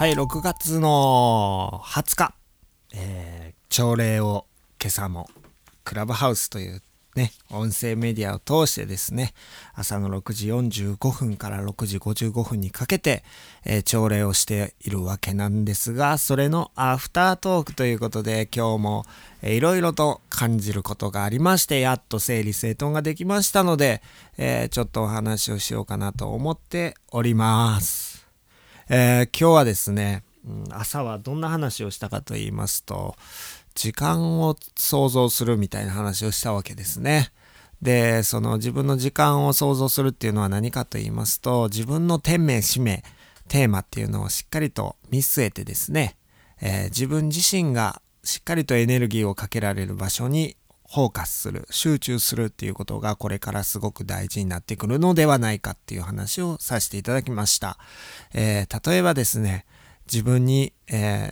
はい、6月の20日、えー、朝礼を今朝もクラブハウスというね、音声メディアを通してですね、朝の6時45分から6時55分にかけて、えー、朝礼をしているわけなんですが、それのアフタートークということで、今日も、いろいろと感じることがありまして、やっと整理整頓ができましたので、えー、ちょっとお話をしようかなと思っております。えー、今日はですね、うん、朝はどんな話をしたかと言いますと、時間を想像するみたいな話をしたわけですね。で、その自分の時間を想像するっていうのは何かと言いますと、自分の天命、使命、テーマっていうのをしっかりと見据えてですね、えー、自分自身がしっかりとエネルギーをかけられる場所にフォーカスする、集中するっていうことがこれからすごく大事になってくるのではないかっていう話をさせていただきました。えー、例えばですね、自分に、え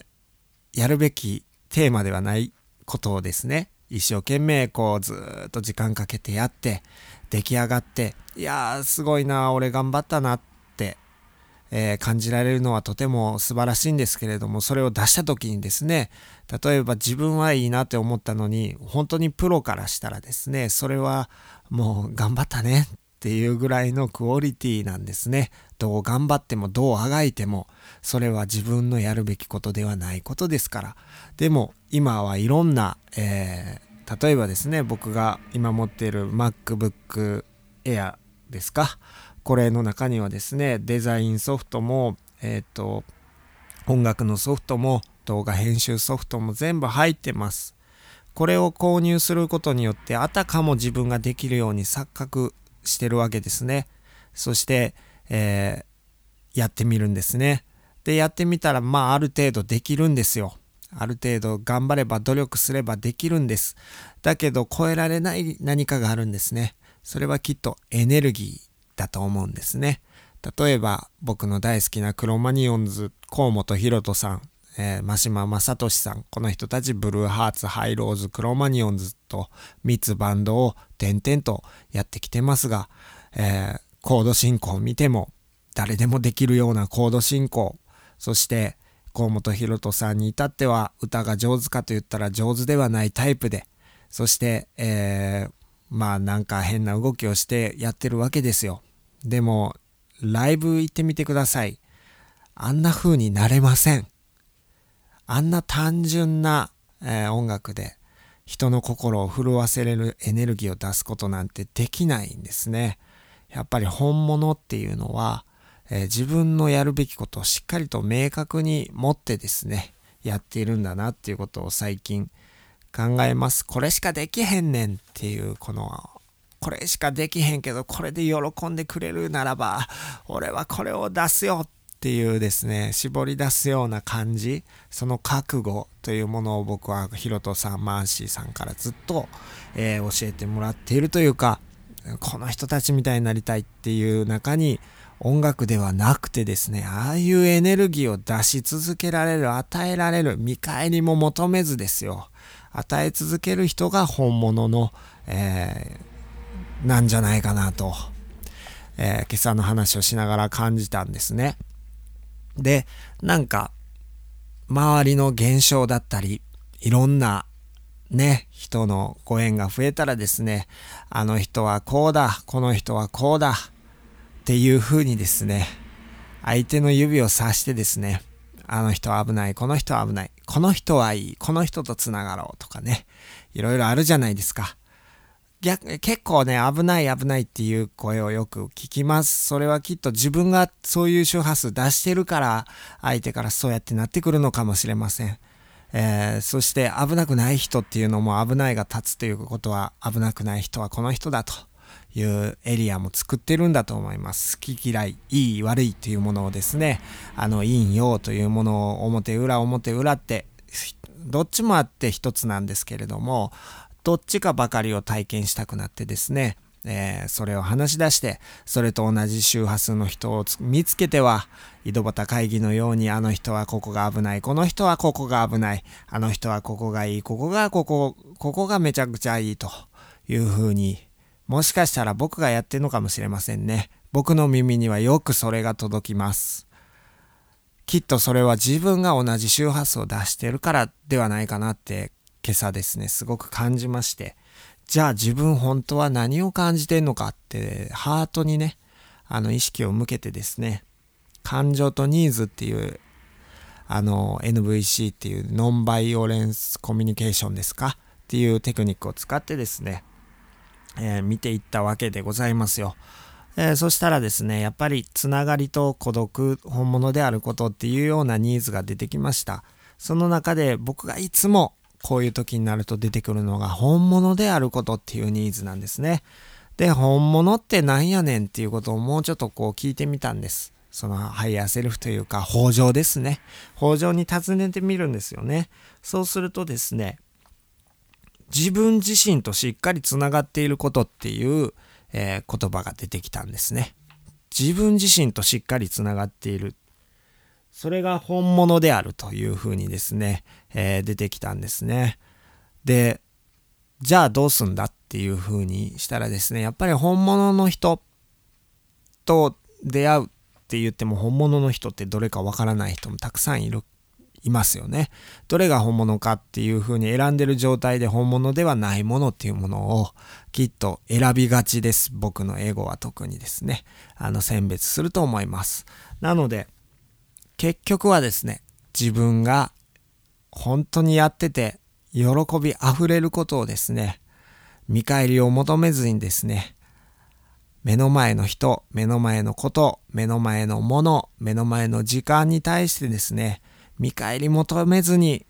ー、やるべきテーマではないことをですね、一生懸命こうずっと時間かけてやって、出来上がって、いやーすごいな、俺頑張ったなっ、えー、感じられるのはとても素晴らしいんですけれども、それを出した時にですね、例えば自分はいいなって思ったのに、本当にプロからしたらですね、それはもう頑張ったねっていうぐらいのクオリティなんですね。どう頑張ってもどうあがいてもそれは自分のやるべきことではないことですから。でも今はいろんな、えー、例えばですね僕が今持っている MacBook Air ですかこれの中にはですねデザインソフトもえっ、ー、と音楽のソフトも動画編集ソフトも全部入ってます。これを購入することによってあたかも自分ができるように錯覚してるわけですね。そして、えー、やってみるんですね。で、やってみたら、まあ、ある程度できるんですよ。ある程度頑張れば努力すればできるんです。だけど超えられない何かがあるんですね。それはきっとエネルギーだと思うんですね。例えば僕の大好きなクロマニオンズ河本博人さん、えー、真島正俊さん、この人たちブルーハーツ、ハイローズ、クロマニオンズと3つバンドを点々とやってきてますが、えー、コード進行を見ても誰でもできるようなコード進行、そして河本博人さんに至っては歌が上手かと言ったら上手ではないタイプで、そして、えー、まあなんか変な動きをしてやってるわけですよ。でも、ライブ行ってみてください。あんな風になれません。あんな単純な、えー、音楽で人の心を震わせれるエネルギーを出すことなんてできないんですね。やっぱり本物っていうのは、えー、自分のやるべきことをしっかりと明確に持ってですね、やっているんだなっていうことを最近考えます。これしかできへんねんっていうこのこれしかできへんけどこれで喜んでくれるならば俺はこれを出すよっていうですね、絞り出すような感じ、その覚悟というものを僕はヒロトさん、マーシーさんからずっと、えー、教えてもらっているというか、この人たちみたいになりたいっていう中に音楽ではなくてですね、ああいうエネルギーを出し続けられる、与えられる、見返りも求めずですよ。与え続ける人が本物の、え、なんじゃないかなと、えー、今朝の話をしながら感じたんですね。で、なんか、周りの現象だったり、いろんなね、人のご縁が増えたらですね、あの人はこうだ、この人はこうだ、っていう風にですね、相手の指をさしてですね、あの人は危ない、この人は危ない、この人はいい、この人と繋がろうとかね、いろいろあるじゃないですか。逆、結構ね、危ない危ないっていう声をよく聞きます。それはきっと自分がそういう周波数出してるから、相手からそうやってなってくるのかもしれません。えー、そして危なくない人っていうのも危ないが立つということは危なくない人はこの人だというエリアも作ってるんだと思います。好き嫌い、いい悪いというものをですね、あの、陰陽というものを表裏表裏ってどっちもあって一つなんですけれども、どっちかばかりを体験したくなってですね、えー、それを話し出して、それと同じ周波数の人を見つけては、井戸端会議のように、あの人はここが危ない、この人はここが危ない、あの人はここがいい、ここがここ、ここがめちゃくちゃいいというふうに、もしかしたら僕がやってるのかもしれませんね。僕の耳にはよくそれが届きます。きっとそれは自分が同じ周波数を出してるからではないかなって今朝ですね、すごく感じまして、じゃあ自分本当は何を感じてんのかって、ハートにね、あの意識を向けてですね、感情とニーズっていう、あの NVC っていうノンバイオレンスコミュニケーションですか？っていうテクニックを使ってですね、えー、見ていったわけでございますよ。えー、そしたらですね、やっぱりつながりと孤独、本物であることっていうようなニーズが出てきました。その中で僕がいつもこういう時になると出てくるのが本物であることっていうニーズなんですね。で、本物ってなんやねんっていうことをもうちょっとこう聞いてみたんです。そのハイヤーセルフというか、北条ですね。北条に尋ねてみるんですよね。そうするとですね、自分自身としっかりつながっていることっていうえー、言葉が出てきたんですね。自分自身としっかりつながっている。それが本物であるというふうにですね、えー、出てきたんですね。で、じゃあどうすんだっていうふうにしたらですね、やっぱり本物の人と出会うって言っても本物の人ってどれかわからない人もたくさんいるいますよね。どれが本物かっていうふうに選んでる状態で本物ではないものっていうものをきっと選びがちです。僕の英語は特にですね。あの選別すると思います。なので、結局はですね、自分が本当にやってて喜び溢れることをですね、見返りを求めずにですね、目の前の人、目の前のこと、目の前のもの、目の前の時間に対してですね、見返り求めずに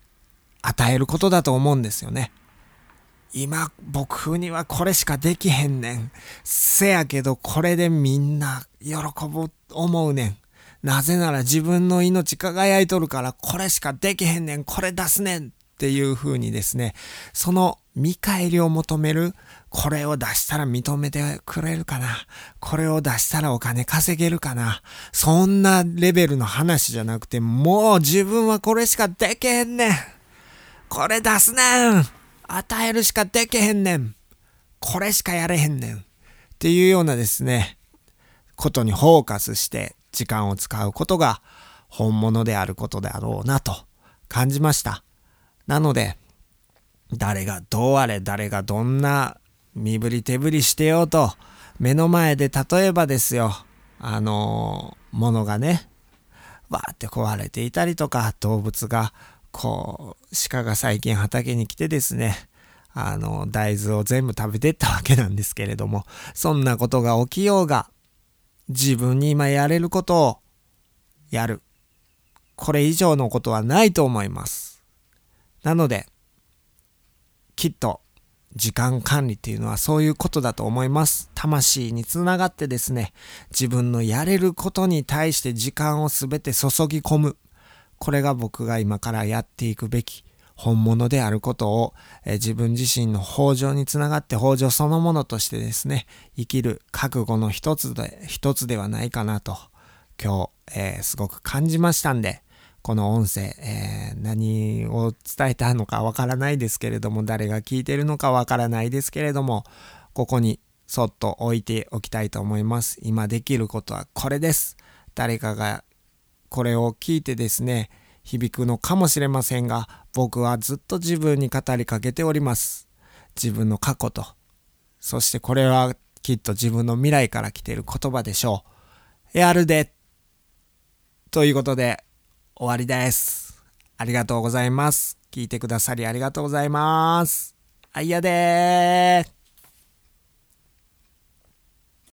与えることだと思うんですよね。今僕にはこれしかできへんねん。せやけどこれでみんな喜ぶ思うねん。なぜなら自分の命輝いとるからこれしかできへんねん。これ出すねんっていう風にですね、その見返りを求めるこれを出したら認めてくれるかなこれを出したらお金稼げるかなそんなレベルの話じゃなくて、もう自分はこれしかできへんねんこれ出すねん与えるしかできへんねんこれしかやれへんねんっていうようなですね、ことにフォーカスして時間を使うことが本物であることであろうなと感じました。なので、誰がどうあれ、誰がどんな身振り手振りしてようと、目の前で例えばですよ、あのー、物がね、わーって壊れていたりとか、動物が、こう、鹿が最近畑に来てですね、あの、大豆を全部食べてったわけなんですけれども、そんなことが起きようが、自分に今やれることをやる。これ以上のことはないと思います。なので、きっと時間管理っていうのはそういうことだと思います。魂につながってですね、自分のやれることに対して時間をすべて注ぎ込む。これが僕が今からやっていくべき本物であることを、え自分自身の法上につながって法上そのものとしてですね、生きる覚悟の一つで、一つではないかなと、今日、えー、すごく感じましたんで、この音声、えー、何を伝えたのかわからないですけれども、誰が聞いてるのかわからないですけれども、ここにそっと置いておきたいと思います。今できることはこれです。誰かがこれを聞いてですね、響くのかもしれませんが、僕はずっと自分に語りかけております。自分の過去と、そしてこれはきっと自分の未来から来ている言葉でしょう。やるでということで、終わりです。ありがとうございます。聞いてくださりありがとうございます。あいやでー